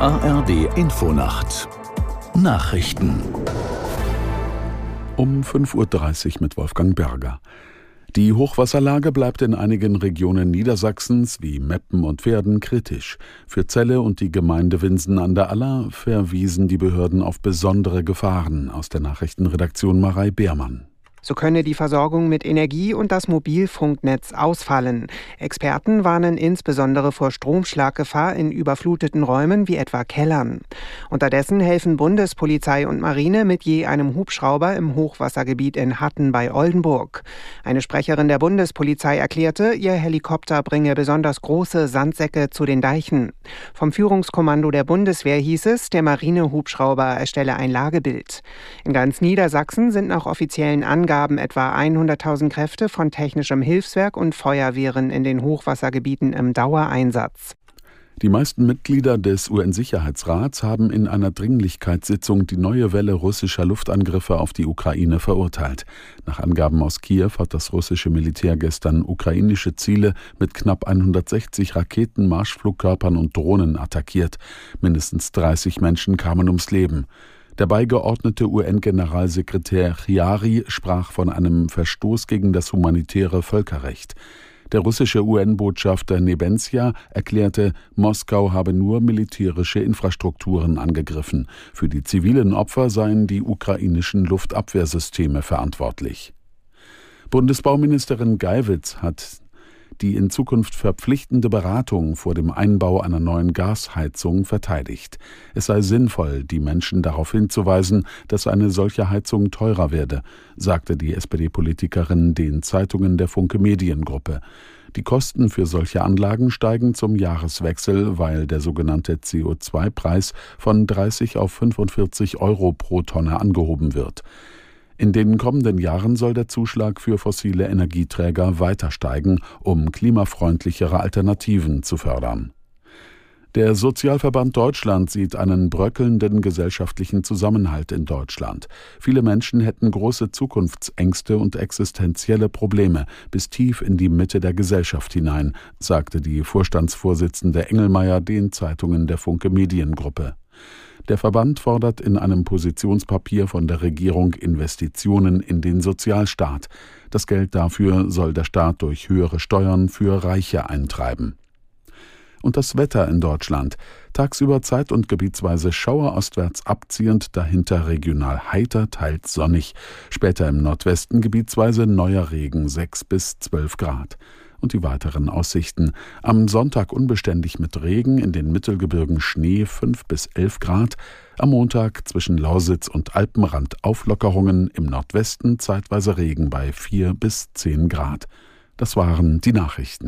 ARD Infonacht Nachrichten um 5.30 Uhr mit Wolfgang Berger. Die Hochwasserlage bleibt in einigen Regionen Niedersachsens wie Meppen und Pferden kritisch. Für Celle und die Gemeinde Winsen an der Aller verwiesen die Behörden auf besondere Gefahren. Aus der Nachrichtenredaktion Marei Beermann. So könne die Versorgung mit Energie und das Mobilfunknetz ausfallen. Experten warnen insbesondere vor Stromschlaggefahr in überfluteten Räumen wie etwa Kellern. Unterdessen helfen Bundespolizei und Marine mit je einem Hubschrauber im Hochwassergebiet in Hatten bei Oldenburg. Eine Sprecherin der Bundespolizei erklärte, ihr Helikopter bringe besonders große Sandsäcke zu den Deichen. Vom Führungskommando der Bundeswehr hieß es, der Marinehubschrauber erstelle ein Lagebild. In ganz Niedersachsen sind nach offiziellen Angaben gaben etwa 100.000 Kräfte von technischem Hilfswerk und Feuerwehren in den Hochwassergebieten im Dauereinsatz. Die meisten Mitglieder des UN-Sicherheitsrats haben in einer Dringlichkeitssitzung die neue Welle russischer Luftangriffe auf die Ukraine verurteilt. Nach Angaben aus Kiew hat das russische Militär gestern ukrainische Ziele mit knapp 160 Raketen, Marschflugkörpern und Drohnen attackiert. Mindestens 30 Menschen kamen ums Leben. Der beigeordnete UN-Generalsekretär Chiari sprach von einem Verstoß gegen das humanitäre Völkerrecht. Der russische UN-Botschafter Nebenzia erklärte, Moskau habe nur militärische Infrastrukturen angegriffen. Für die zivilen Opfer seien die ukrainischen Luftabwehrsysteme verantwortlich. Bundesbauministerin Geiwitz hat die in Zukunft verpflichtende Beratung vor dem Einbau einer neuen Gasheizung verteidigt. Es sei sinnvoll, die Menschen darauf hinzuweisen, dass eine solche Heizung teurer werde, sagte die SPD-Politikerin den Zeitungen der Funke Mediengruppe. Die Kosten für solche Anlagen steigen zum Jahreswechsel, weil der sogenannte CO2-Preis von 30 auf 45 Euro pro Tonne angehoben wird. In den kommenden Jahren soll der Zuschlag für fossile Energieträger weiter steigen, um klimafreundlichere Alternativen zu fördern. Der Sozialverband Deutschland sieht einen bröckelnden gesellschaftlichen Zusammenhalt in Deutschland. Viele Menschen hätten große Zukunftsängste und existenzielle Probleme bis tief in die Mitte der Gesellschaft hinein, sagte die Vorstandsvorsitzende Engelmeier den Zeitungen der Funke Mediengruppe. Der Verband fordert in einem Positionspapier von der Regierung Investitionen in den Sozialstaat. Das Geld dafür soll der Staat durch höhere Steuern für Reiche eintreiben. Und das Wetter in Deutschland. Tagsüber zeit- und gebietsweise Schauer ostwärts abziehend, dahinter regional heiter, teils sonnig. Später im Nordwesten gebietsweise neuer Regen 6 bis 12 Grad und die weiteren Aussichten. Am Sonntag unbeständig mit Regen, in den Mittelgebirgen Schnee 5 bis 11 Grad. Am Montag zwischen Lausitz und Alpenrand Auflockerungen, im Nordwesten zeitweise Regen bei 4 bis 10 Grad. Das waren die Nachrichten.